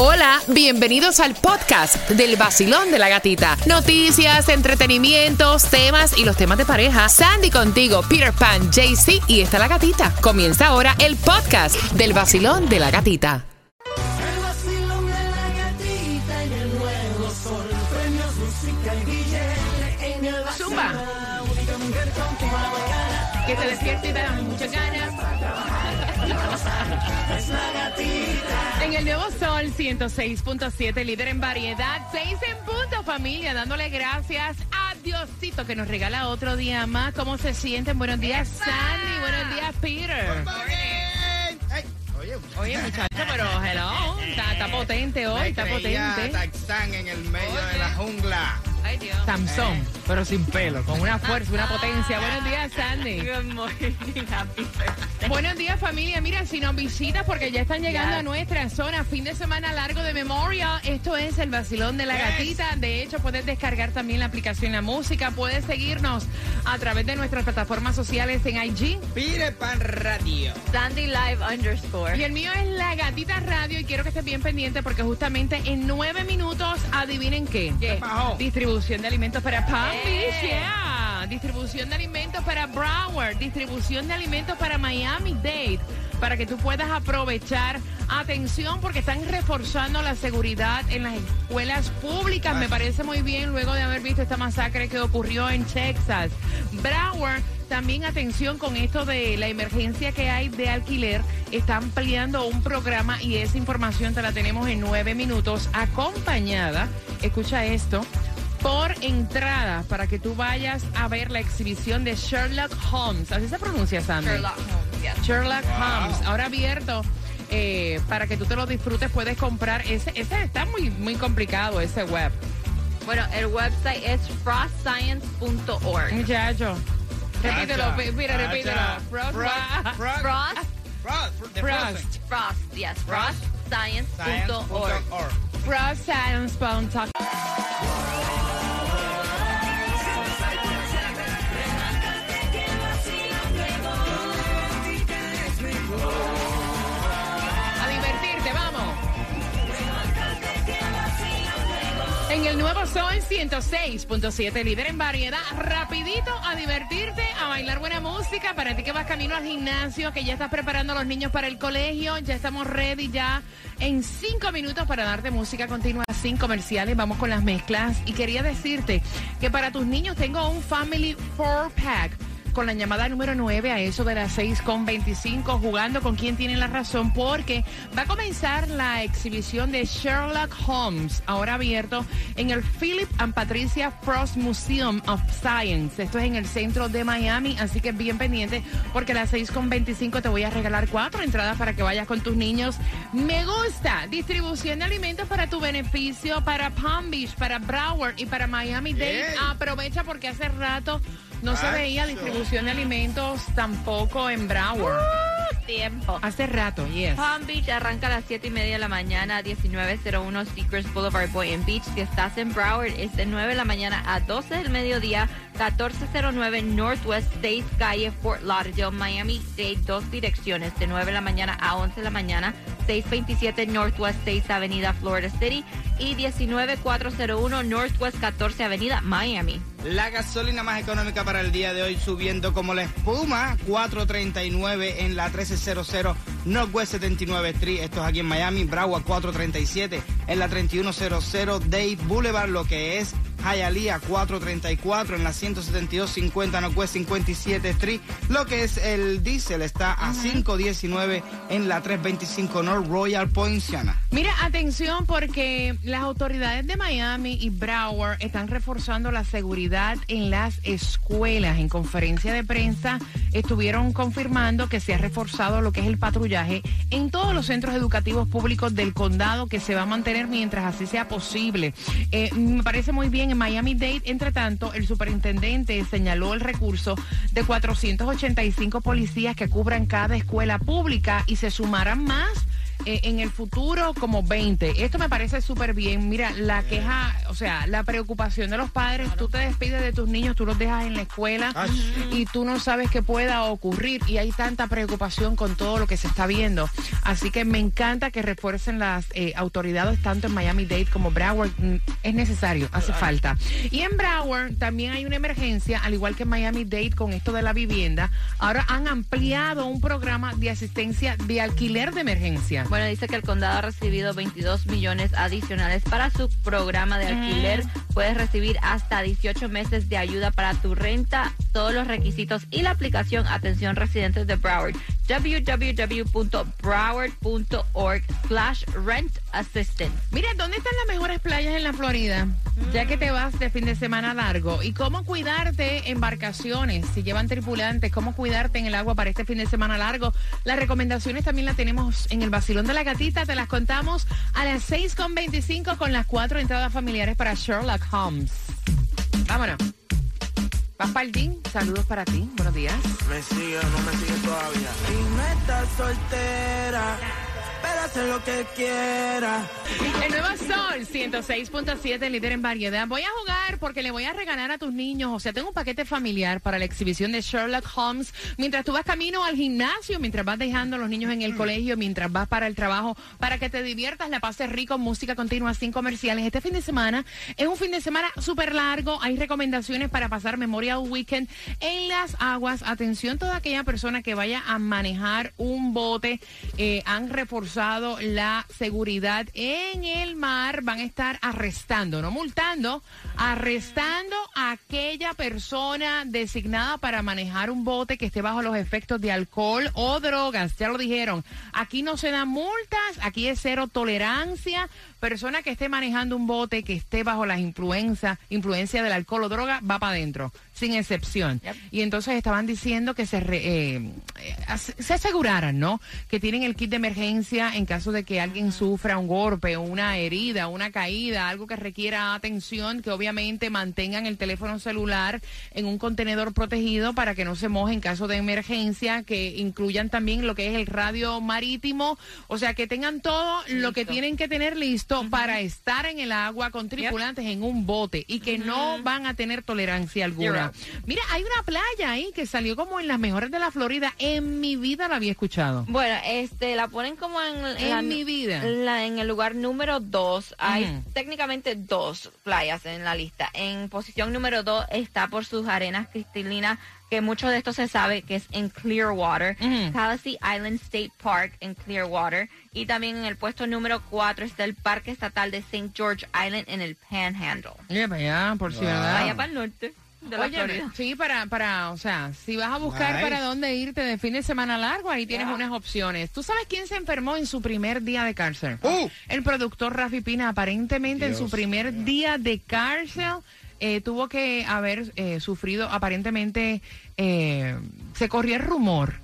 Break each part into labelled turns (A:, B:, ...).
A: Hola, bienvenidos al podcast del vacilón de la gatita. Noticias, entretenimientos, temas y los temas de pareja. Sandy contigo, Peter Pan, JC y está la gatita. Comienza ahora el podcast del vacilón de la gatita.
B: El vacilón de la gatita en el nuevo sol. Premios, música y billete en el vacilón.
A: Zumba.
B: La única mujer contigo a la mañana.
A: Que te despierte y te dan muchas ganas.
B: Es la gatita.
A: En el nuevo Sol 106.7, líder en variedad, 6 en punto, familia, dándole gracias a Diosito que nos regala otro día más. ¿Cómo se sienten? Buenos días, Sandy. Buenos días, Peter. Oye, muchacho, pero hello. Está, está potente hoy, está potente.
C: Tarzán en el medio de la jungla.
A: Ay, Dios. Samson, pero sin pelo, con una fuerza, una potencia. Buenos días, Sandy.
D: Good morning, happy birthday.
A: Buenos días familia, mira, si nos visitas porque ya están llegando
D: Yes.
A: a nuestra zona, fin de semana largo de memoria, esto es el vacilón de la
C: Yes.
A: gatita, de hecho puedes descargar también la aplicación La Música, puedes seguirnos a través de nuestras plataformas sociales en IG
C: Pire Pan Radio.
D: Sandy Live underscore.
A: y el mío es La Gatita Radio y quiero que estés bien pendiente porque justamente en nueve minutos, adivinen qué, distribución de alimentos para Palm Yeah. distribución de alimentos para Broward, distribución de alimentos para Miami Dade, para que tú puedas aprovechar. Atención, porque están reforzando la seguridad en las escuelas públicas. Me parece muy bien luego de haber visto esta masacre que ocurrió en Texas. Broward, también atención con esto de la emergencia que hay de alquiler. Está ampliando un programa y esa información te la tenemos en nueve minutos, acompañada, escucha esto, por entrada para que tú vayas a ver la exhibición de Sherlock Holmes. Así se pronuncia, Sandy.
D: Sherlock Holmes, yes.
A: Sherlock Holmes. Ahora abierto. eh, para que tú te lo disfrutes, puedes comprar ese. Ese está muy, muy complicado, ese web.
D: Bueno, el website es frostscience.org.
A: Muchacho. Repítelo, mira, repítelo. Frost-
C: Frost, Frost,
D: Frost,
C: Frost,
A: Frost.
D: Yes,
C: Frost.
D: frostscience.org.
A: Sol 106.7, líder en variedad, rapidito a divertirte, a bailar buena música, para ti que vas camino al gimnasio, que ya estás preparando a los niños para el colegio, ya estamos ready ya en cinco minutos para darte música continua sin comerciales, vamos con las mezclas. Y quería decirte que para tus niños tengo un Family 4-Pack con la llamada número 9 a eso de las 6 con 25, jugando con quien tiene la razón, porque va a comenzar la exhibición de Sherlock Holmes, ahora abierto en el Philip and Patricia Frost Museum of Science. Esto es en el centro de Miami, así que bien pendiente, porque a las 6 con 25 te voy a regalar cuatro entradas para que vayas con tus niños. Me gusta, distribución de alimentos para tu beneficio, para Palm Beach, para Broward y para Miami Dade. Aprovecha porque hace rato no se veía distribución de alimentos tampoco en Broward.
D: Tiempo.
A: Hace rato, yes.
D: Palm Beach arranca a las 7 y media de la mañana, 1901 Seacrest Boulevard, Boynton Beach. Si estás en Broward, es de 9 de la mañana a 12 del mediodía, 1409 Northwest 6 Calle, Fort Lauderdale, Miami Dade. Dos direcciones, de 9 de la mañana a 11 de la mañana, 627 Northwest 6 Avenida, Florida City. Y 19401 Northwest 14 Avenida, Miami.
C: La gasolina más económica para el día de hoy subiendo como la espuma, 4.39 en la 1300 Northwest 79 Street, esto es aquí en Miami, Broward 4.37 en la 3100 Dave Boulevard, lo que es Hialeah 434 en la 17250 Northwest 57 Street, lo que es el diésel está a 519 en la 325 North Royal Poinciana.
A: Mira, atención porque las autoridades de Miami y Broward están reforzando la seguridad en las escuelas. En conferencia de prensa estuvieron confirmando que se ha reforzado lo que es el patrullaje en todos los centros educativos públicos del condado que se va a mantener mientras así sea posible. Eh, me parece muy bien en Miami-Dade. Entre tanto, el superintendente señaló el recurso de 485 policías que cubran cada escuela pública y se sumarán más eh, en el futuro como 20. Esto me parece súper bien. Mira, la queja, o sea, la preocupación de los padres, tú te despides de tus niños, tú los dejas en la escuela y tú no sabes qué pueda ocurrir y hay tanta preocupación con todo lo que se está viendo. Así que me encanta que refuercen las eh, autoridades tanto en Miami Dade como Broward. Mm, Es necesario, hace falta. Y en Broward también hay una emergencia, al igual que en Miami Dade con esto de la vivienda. Ahora han ampliado un programa de asistencia de alquiler de emergencia.
D: Bueno, dice que el condado ha recibido 22 millones adicionales para su programa de alquiler. Puedes recibir hasta 18 meses de ayuda para tu renta, todos los requisitos y la aplicación. Atención residentes de Broward. www.broward.org slash rent assistant.
A: Mira, ¿dónde están las mejores playas en la Florida? Ya que te vas de fin de semana largo. ¿Y cómo cuidarte embarcaciones? Si llevan tripulantes, ¿cómo cuidarte en el agua para este fin de semana largo? Las recomendaciones también las tenemos en el Basilón de la Gatita. Te las contamos a las 6.25 con las cuatro entradas familiares para Sherlock Holmes. Vámonos. Dean. Saludos para ti. Buenos días.
B: Me sigue o no me sigue todavía. Y no estás soltera, pero hace lo que quiera.
A: El nuevo Sol 106.7, líder en variedad. Voy a jugar porque le voy a regalar a tus niños. O sea, tengo un paquete familiar para la exhibición de Sherlock Holmes. Mientras tú vas camino al gimnasio, mientras vas dejando a los niños en el colegio, mientras vas para el trabajo, para que te diviertas, la pases rico, música continua, sin comerciales. Este fin de semana es un fin de semana súper largo. Hay recomendaciones para pasar Memorial Weekend en las aguas. Atención, toda aquella persona que vaya a manejar un bote. eh, han reforzado la seguridad en el mar. Van a estar arrestando, no multando, arrestando a aquella persona designada para manejar un bote que esté bajo los efectos de alcohol o drogas. Ya lo dijeron. Aquí no se dan multas, aquí es cero tolerancia. Persona que esté manejando un bote que esté bajo la influencia, influencia del alcohol o droga, va para adentro, sin excepción. Y entonces estaban diciendo que se, re- eh, eh, se aseguraran, ¿no? Que tienen el kit de emergencia en caso de que alguien sufra un golpe, una herida, una caída, algo que requiera atención, que obviamente mantengan el teléfono celular en un contenedor protegido para que no se moje en caso de emergencia, que incluyan también lo que es el radio marítimo, o sea, que tengan todo lo que tienen que tener listo para estar en el agua con tripulantes en un bote y que no van a tener tolerancia alguna. Mira, hay una playa ahí que salió como en las mejores de la Florida. En mi vida la había escuchado.
D: Bueno, este, la ponen como en,
A: En
D: la-
A: mi vida.
D: la- en el lugar número dos. Hay técnicamente dos playas en la lista. En posición número dos está por sus arenas cristalinas, que mucho de esto se sabe que es en Clearwater. Tallahassee Island State Park en Clearwater. Y también en el puesto número cuatro está el Parque Estatal de St. George Island en el Panhandle.
A: Para allá, por si verdad.
D: Allá para el norte de la
A: Óyeme,
D: Florida.
A: sí, para, para, o sea, si vas a buscar
C: Nice.
A: para dónde irte de fin de semana largo, ahí tienes unas opciones. ¿Tú sabes quién se enfermó en su primer día de cárcel?
C: Uh.
A: El productor Rafi Pina, aparentemente en su
C: Dios
A: primer día de cárcel, eh, tuvo que haber eh, sufrido, aparentemente, eh, se corría el rumor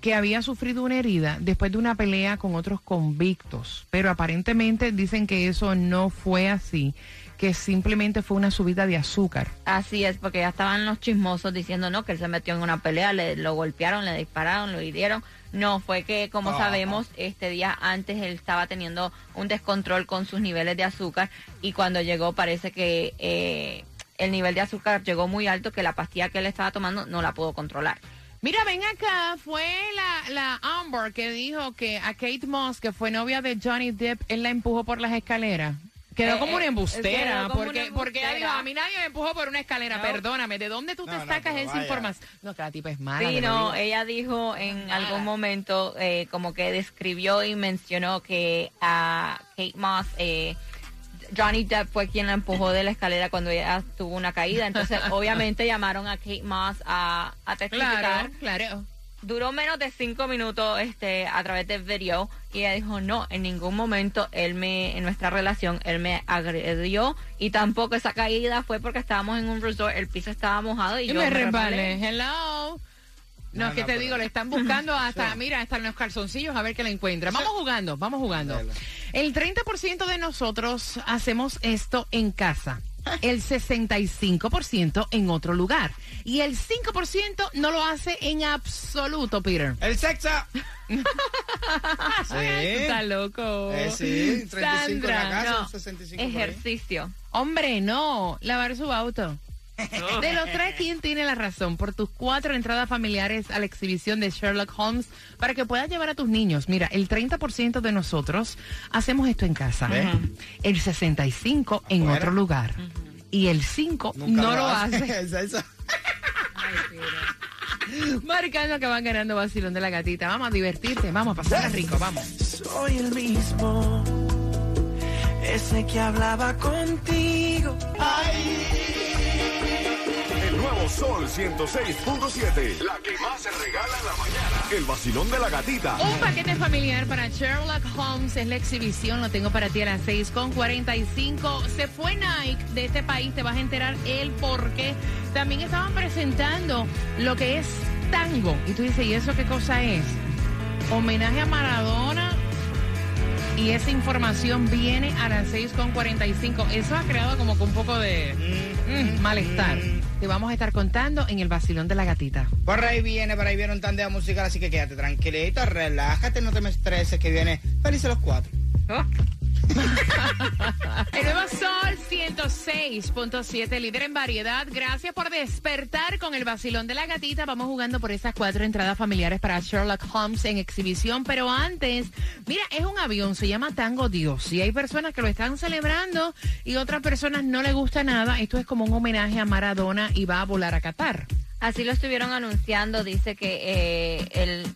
A: que había sufrido una herida después de una pelea con otros convictos, pero aparentemente dicen que eso no fue así, que simplemente fue una subida de azúcar.
D: Así es, porque ya estaban los chismosos diciendo no que él se metió en una pelea, le lo golpearon, le dispararon, lo hirieron. No, fue que como
C: Ah.
D: sabemos, este día antes él estaba teniendo un descontrol con sus niveles de azúcar y cuando llegó parece que eh, el nivel de azúcar llegó muy alto que la pastilla que él estaba tomando no la pudo controlar.
A: Mira, ven acá, fue la, la Amber que dijo que a Kate Moss, que fue novia de Johnny Depp, él la empujó por las escaleras. Quedó
D: Eh,
A: como una
D: eh,
A: embustera,
D: quedó como
A: porque,
D: una
A: porque ella dijo, a mí nadie me empujó por una escalera,
D: No.
A: perdóname, ¿de dónde tú te
C: No,
A: sacas esa
C: vaya.
A: información? No, que la tipa es mala.
D: Sí, no, ella dijo en algún momento eh, como que describió y mencionó que a Kate Moss, eh, Johnny Depp fue quien la empujó de la escalera cuando ella tuvo una caída. Entonces, obviamente llamaron a Kate Moss a, a testificar.
A: Claro, claro.
D: Duró menos de cinco minutos este a través del video y ella dijo no, en ningún momento él me, en nuestra relación, él me agredió y tampoco esa caída fue porque estábamos en un resort, el piso estaba mojado y,
A: Y
D: yo
A: me
D: resbalé.
A: resbalé. Hello. No,
C: No,
A: es que
C: no,
A: te
C: pero-
A: digo, le están buscando hasta, mira, hasta en los calzoncillos a ver qué le encuentra. Vamos jugando, vamos jugando. El 30% de nosotros hacemos esto en casa. El 65% en otro lugar. Y el 5% no lo hace en absoluto, Peter.
C: El sexo. sí.
A: Está loco.
C: Eh, sí, 35 en la
A: Sandra,
C: casa,
D: no,
C: 65 por ahí.
D: Ejercicio.
A: Hombre, no, lavar su auto. De los tres, ¿quién tiene la razón? Por tus cuatro entradas familiares a la exhibición de Sherlock Holmes para que puedas llevar a tus niños. Mira, el 30% de nosotros hacemos esto en casa. El 65% en
C: Fuera.
A: otro lugar. Y el 5
C: Nunca
A: no lo hace.
C: Sexo.
A: Marcando que van ganando vacilón de la gatita. Vamos a divertirte, vamos a pasar rico, vamos.
B: Soy el mismo, ese que hablaba contigo.
E: El Sol 106.7. La que más se regala en la mañana. El vacilón de la gatita.
A: Un paquete familiar para Sherlock Holmes es la exhibición. Lo tengo para ti a las 6 con 45. Se fue Nike de este país. Te vas a enterar el por qué. También estaban presentando lo que es tango. Y tú dices, ¿y eso qué cosa es? Homenaje a Maradona. Y esa información viene a las 6 con 45. Eso ha creado como que un poco de mm, malestar. Te vamos a estar contando en el vacilón de la gatita.
C: Por ahí viene, por ahí viene un tandeo musical, así que quédate tranquilito, relájate, no te me estreses, que viene felices los cuatro.
A: El 106.7, líder en variedad. Gracias por despertar con el vacilón de la gatita. Vamos jugando por esas cuatro entradas familiares para Sherlock Holmes en exhibición. Pero antes, mira, es un avión, se llama Tango Dios. Y hay personas que lo están celebrando y otras personas no le gusta nada. Esto es como un homenaje a Maradona y va a volar a Qatar.
D: Así lo estuvieron anunciando. Dice que eh, el,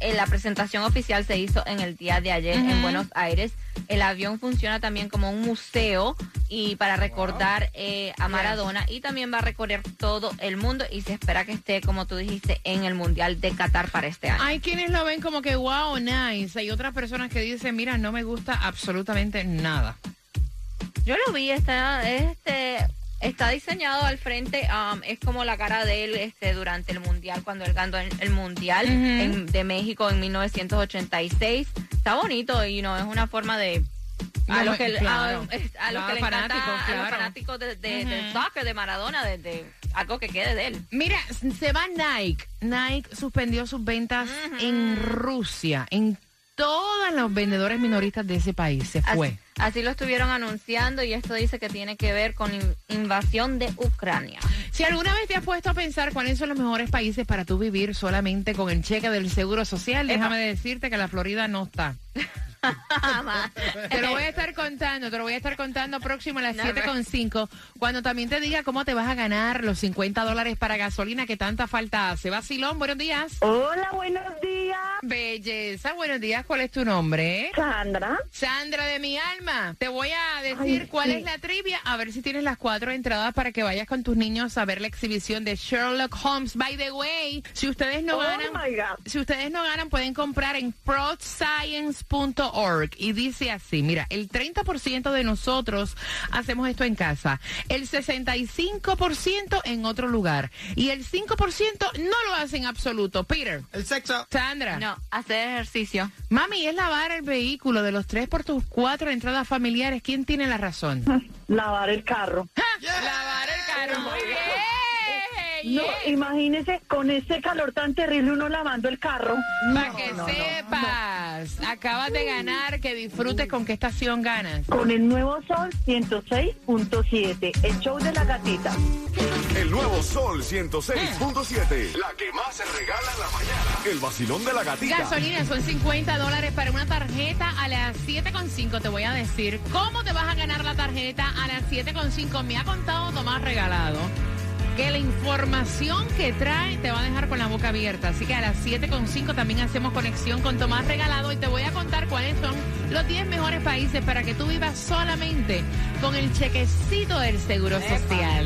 D: eh, la presentación oficial se hizo en el día de ayer en Buenos Aires. El avión funciona también como un museo y para recordar eh, a Maradona y también va a recorrer todo el mundo y se espera que esté, como tú dijiste, en el Mundial de Qatar para este año.
A: Hay quienes lo ven como que wow, nice. Hay otras personas que dicen, mira, no me gusta absolutamente nada.
D: Yo lo vi, está, este, está diseñado al frente, um, es como la cara de él este, durante el Mundial, cuando él ganó el, el Mundial en- de México en 1986. Está bonito y no es una forma de... A los que,
A: claro.
D: a, a los
A: Claro,
D: que le
A: fanáticos,
D: encanta, a
A: claro.
D: los fanáticos de, de- del soccer, de Maradona, de, de algo que quede de él.
A: Mira, se va Nike. Nike suspendió sus ventas en Rusia, en todos los vendedores minoristas de ese país. Se fue.
D: Así, así lo estuvieron anunciando y esto dice que tiene que ver con in- invasión de Ucrania.
A: Si alguna vez te has puesto a pensar cuáles son los mejores países para tú vivir solamente con el cheque del Seguro Social, déjame decirte que la Florida no está. Te lo voy a estar contando, te lo voy a estar contando próximo a las
D: No,
A: 7.5, cuando también te diga cómo te vas a ganar los 50 dólares para gasolina que tanta falta hace. Vacilón, buenos días.
F: Hola, buenos días,
A: Belleza, buenos días. ¿Cuál es tu nombre?
F: Sandra.
A: Sandra de mi alma. Te voy a decir
F: Ay,
A: cuál
F: sí.
A: es la trivia, a ver si tienes las cuatro entradas para que vayas con tus niños a ver la exhibición de Sherlock Holmes. By the way, si ustedes no
F: Oh,
A: ganan, si ustedes no ganan, pueden comprar en prodscience.org y dice así, mira, el 30% de nosotros hacemos esto en casa, el 65% en otro lugar y el 5% no lo hace en absoluto. Peter,
C: El sexo.
A: Sandra.
D: No, hacer ejercicio.
A: Mami, es lavar el vehículo de los tres por tus cuatro entradas familiares. ¿Quién tiene la razón?
F: Lavar el carro.
A: Lavar el carro. Muy bien.
F: No, imagínese con ese calor tan terrible uno lavando el carro.
A: Para que sepas, acabas de ganar, que disfrutes con qué estación ganas.
F: Con el nuevo sol 106.7, el show de la gatita.
E: El nuevo Sol 106.7. La que más se regala en la mañana. El vacilón de la gatita.
A: Gasolina son 50 dólares para una tarjeta a las 7.5. Te voy a decir cómo te vas a ganar la tarjeta a las 7.5. Me ha contado Tomás Regalado que la información que trae te va a dejar con la boca abierta. Así que a las 7.5 también hacemos conexión con Tomás Regalado y te voy a contar cuáles son los 10 mejores países para que tú vivas solamente con el chequecito del Seguro Social.